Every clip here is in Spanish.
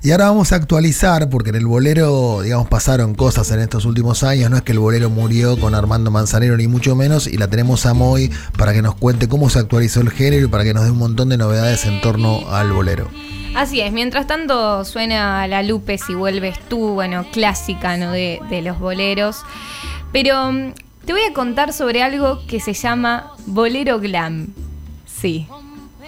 Y ahora vamos a actualizar, porque en el bolero, digamos, pasaron cosas en estos últimos años. No es que el bolero murió con Armando Manzanero, ni mucho menos. Y la tenemos a Moy para que nos cuente cómo se actualizó el género y para que nos dé un montón de novedades en torno al bolero. Así es, mientras tanto suena La Lupe si vuelves tú, bueno, clásica ¿no? de, de los boleros. Pero mm, te voy a contar sobre algo que se llama bolero glam. Sí.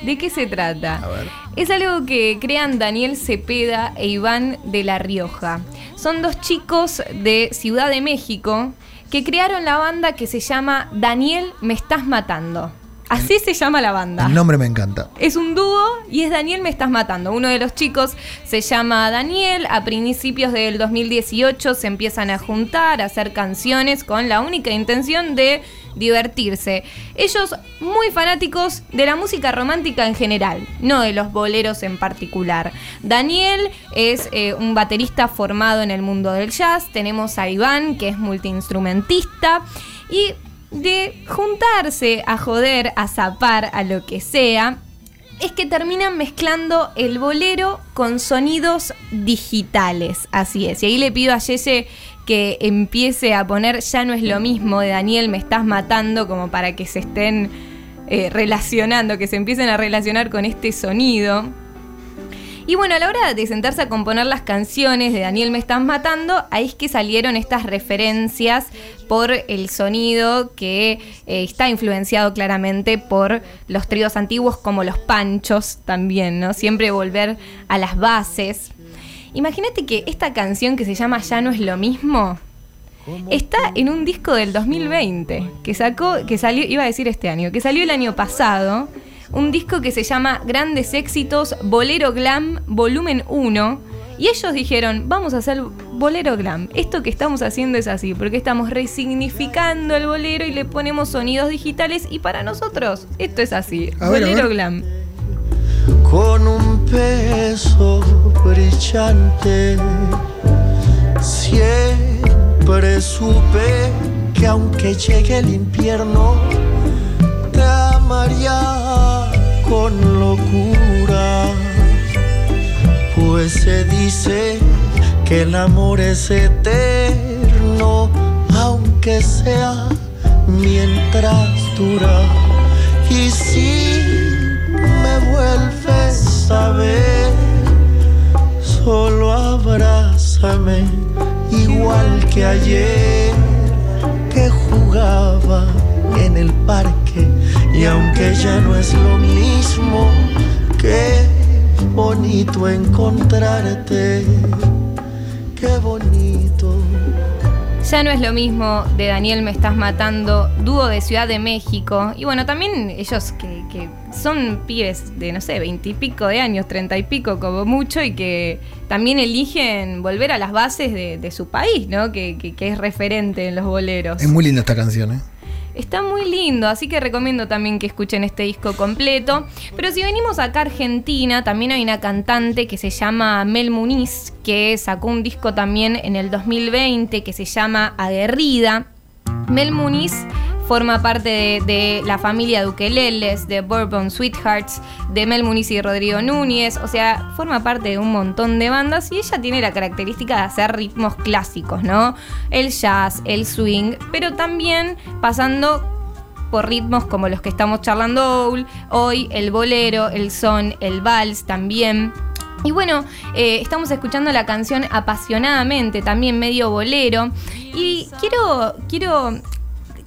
¿De qué se trata? A ver. Es algo que crean Daniel Cepeda e Iván de La Rioja. Son dos chicos de Ciudad de México que crearon la banda que se llama Daniel Me Estás Matando. Así se llama la banda. El nombre me encanta. Es un dúo y es Daniel Me Estás Matando. Uno de los chicos se llama Daniel. A principios del 2018 se empiezan a juntar, a hacer canciones con la única intención de divertirse. Ellos muy fanáticos de la música romántica en general, no de los boleros en particular. Daniel es eh, un baterista formado en el mundo del jazz. Tenemos a Iván, que es multiinstrumentista. Y de juntarse a joder, a zapar, a lo que sea, es que terminan mezclando el bolero con sonidos digitales. Así es. Y ahí le pido a Yeye que empiece a poner Ya no es lo mismo de Daniel, me estás matando, como para que se estén eh, relacionando, que se empiecen a relacionar con este sonido. Y bueno, a la hora de sentarse a componer las canciones de Daniel Me Estás Matando, ahí es que salieron estas referencias por el sonido que eh, está influenciado claramente por los tríos antiguos como los panchos también, ¿no? Siempre volver a las bases. Imagínate que esta canción que se llama Ya no es lo mismo está en un disco del 2020 que sacó, que salió, iba a decir este año, que salió el año pasado un disco que se llama Grandes Éxitos Bolero Glam Volumen 1. Y ellos dijeron, vamos a hacer bolero glam. Esto que estamos haciendo es así, porque estamos resignificando el bolero y le ponemos sonidos digitales y para nosotros esto es así, A ver, a bolero ver. glam. con un peso brillante. Siempre supe que aunque llegue el invierno, te amaría con locura. Pues se dice que el amor es eterno, aunque sea mientras dura. Y si me vuelves a ver, solo abrázame igual que ayer que jugaba en el parque y aunque ya no es lo mismo, qué bonito encontrarte, qué bonito. Ya no es lo mismo de Daniel Me Estás Matando, dúo de Ciudad de México. Y bueno, también ellos que, que son pibes de, no sé, veintipico de años, treinta y pico como mucho, y que también eligen volver a las bases de, de su país, ¿no? Que, que- que es referente en los boleros. Es muy linda esta canción, ¿eh? Está muy lindo, así que recomiendo también que escuchen este disco completo. Pero si venimos acá a Argentina, también hay una cantante que se llama Mel Muniz, que sacó un disco también en el 2020 que se llama Aguerrida. Mel Muniz forma parte de, la familia Duqueleles, de Bourbon Sweethearts, de Mel Muniz y Rodrigo Núñez, o sea, forma parte de un montón de bandas y ella tiene la característica de hacer ritmos clásicos, ¿no? El jazz, el swing, pero también pasando por ritmos como los que estamos charlando hoy, hoy el bolero, el son, el vals también. Y bueno, eh, estamos escuchando la canción apasionadamente, también medio bolero. Y quiero, quiero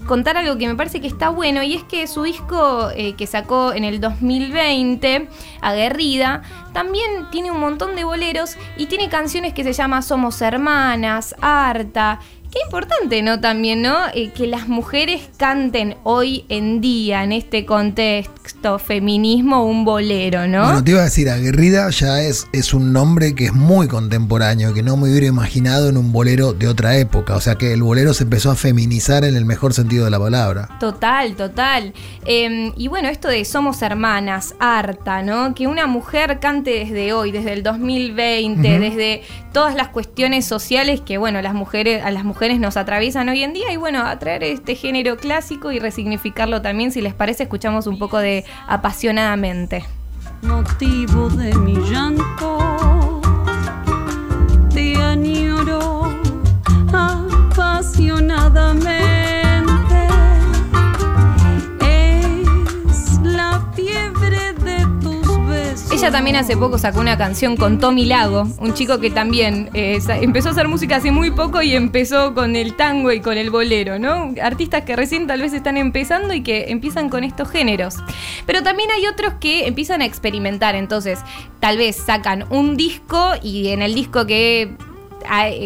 contar algo que me parece que está bueno y es que su disco eh, que sacó en el 2020, Aguerrida, también tiene un montón de boleros y tiene canciones que se llama Somos Hermanas, Harta. Qué importante, ¿no? También, ¿no? Eh, que las mujeres canten hoy en día, en este contexto feminismo, un bolero, ¿no? Bueno, te iba a decir, Aguerrida ya es, es un nombre que es muy contemporáneo, que no me hubiera imaginado en un bolero de otra época. O sea que el bolero se empezó a feminizar en el mejor sentido de la palabra. Total, total. Eh, y bueno, esto de somos hermanas, harta, ¿no? Que una mujer cante desde hoy, desde el 2020, desde todas las cuestiones sociales que, bueno, las mujeres, a las mujeres nos atraviesan hoy en día. Y bueno, a traer este género clásico y resignificarlo también. Si les parece, escuchamos un poco de apasionadamente. motivo de mi llanto. También hace poco sacó una canción con Tommy Lago, un chico que también eh, empezó a hacer música hace muy poco y empezó con el tango y con el bolero, ¿no? Artistas que recién tal vez están empezando y que empiezan con estos géneros. Pero también hay otros que empiezan a experimentar, entonces tal vez sacan un disco y en el disco que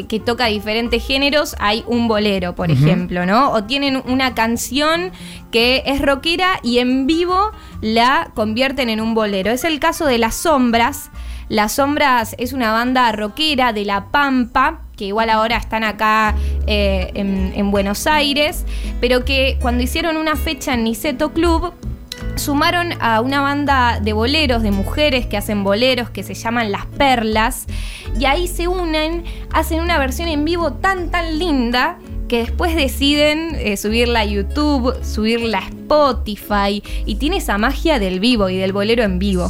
que toca diferentes géneros, hay un bolero, por ejemplo, ¿no? O tienen una canción que es rockera y en vivo la convierten en un bolero. Es el caso de Las Sombras. Las Sombras es una banda rockera de La Pampa, que igual ahora están acá eh, en, en Buenos Aires, pero que cuando hicieron una fecha en Niceto Club, sumaron a una banda de boleros, de mujeres que hacen boleros, que se llaman Las Perlas, y ahí se unen, hacen una versión en vivo tan, tan linda que después deciden eh, subirla a YouTube, subirla a Spotify, y tiene esa magia del vivo y del bolero en vivo.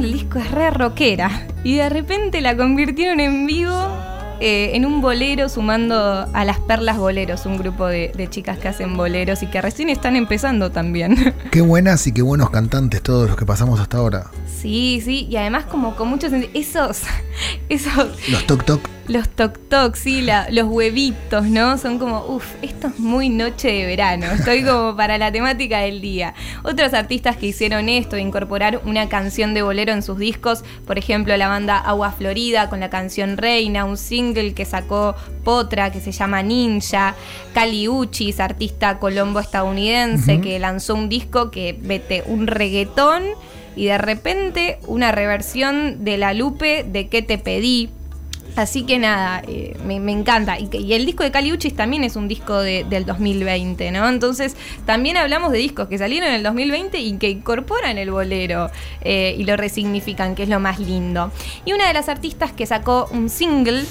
del disco es re rockera y de repente la convirtieron en vivo eh, en un bolero sumando a las Perlas Boleros, un grupo de, de, chicas que hacen boleros y que recién están empezando también. Qué buenas y qué buenos cantantes todos los que pasamos hasta ahora. Sí, sí, y además como con muchos... Esos... esos los toc toc los toc toc, sí, los huevitos, ¿no? Son como, uff, esto es muy noche de verano. Estoy como para la temática del día. Otros artistas que hicieron esto, incorporar una canción de bolero en sus discos, por ejemplo, la banda Agua Florida con la canción Reina, un single que sacó Potra que se llama Ninja, Cali Uchis, artista colombo estadounidense, que lanzó un disco que vete un reggaetón y de repente una reversión de la Lupe de ¿Qué te pedí? Así que nada, eh, me, encanta. Y, el disco de Caliuchis también es un disco del 2020, ¿no? Entonces, también hablamos de discos que salieron en el 2020 y que incorporan el bolero eh, y lo resignifican, que es lo más lindo. Y una de las artistas que sacó un single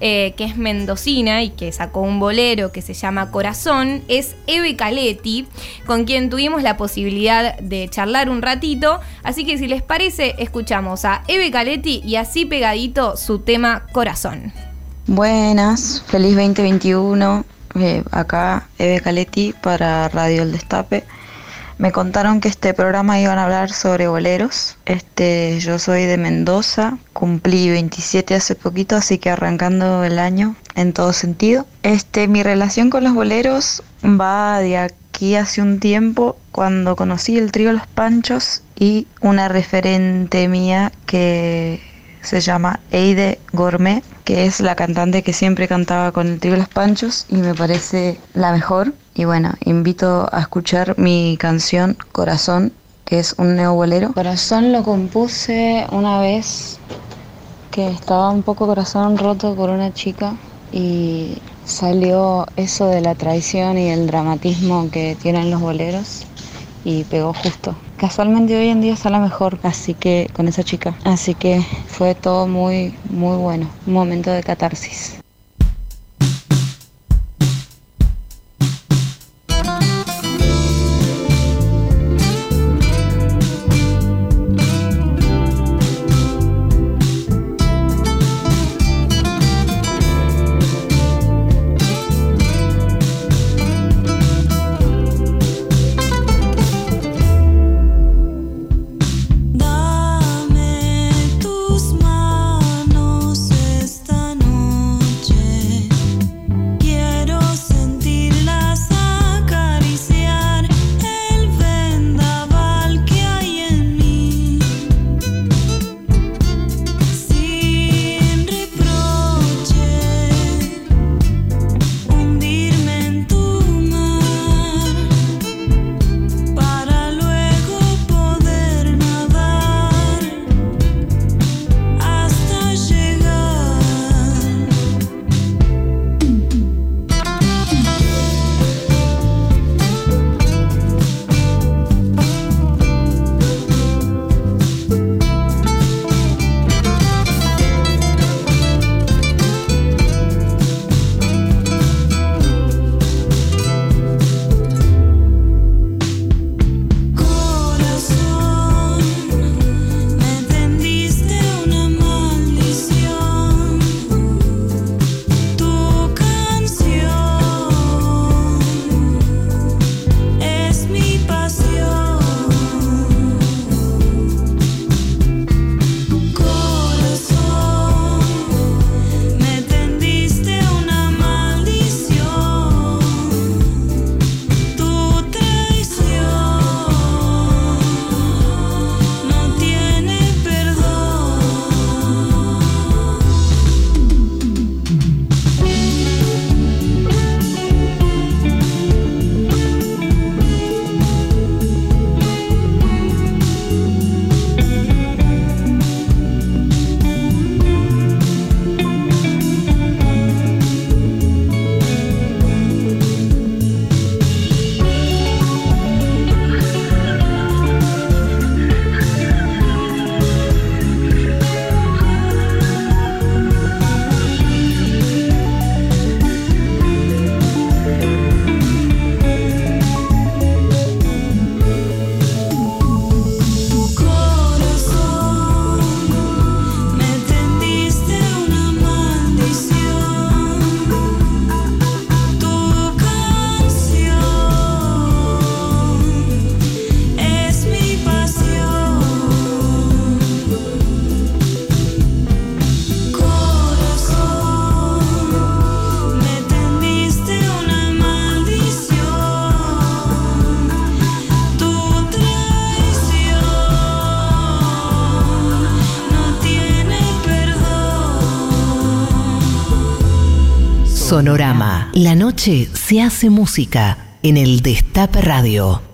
eh, que es mendocina y que sacó un bolero que se llama Corazón, es Eve Caletti, con quien tuvimos la posibilidad de charlar un ratito. Así que si les parece, escuchamos a Eve Caletti y así pegadito su tema Corazón. Buenas, feliz 2021. Eh, acá Eve Caletti para Radio El Destape. Me contaron que este programa iban a hablar sobre boleros. Este, yo soy de Mendoza, cumplí 27 hace poquito, así que arrancando el año en todo sentido. Este, mi relación con los boleros va de aquí hace un tiempo cuando conocí el trío Los Panchos y una referente mía que se llama Eide Gourmet, que es la cantante que siempre cantaba con el trío Los Panchos y me parece la mejor. Y bueno, invito a escuchar mi canción Corazón, que es un neobolero. Corazón lo compuse una vez que estaba un poco corazón roto por una chica y salió eso de la traición y el dramatismo que tienen los boleros y pegó justo. Casualmente hoy en día sale mejor, así que con esa chica. Así que fue todo muy, muy bueno. Un momento de catarsis. Sonorama. La noche se hace música en el Destape Radio.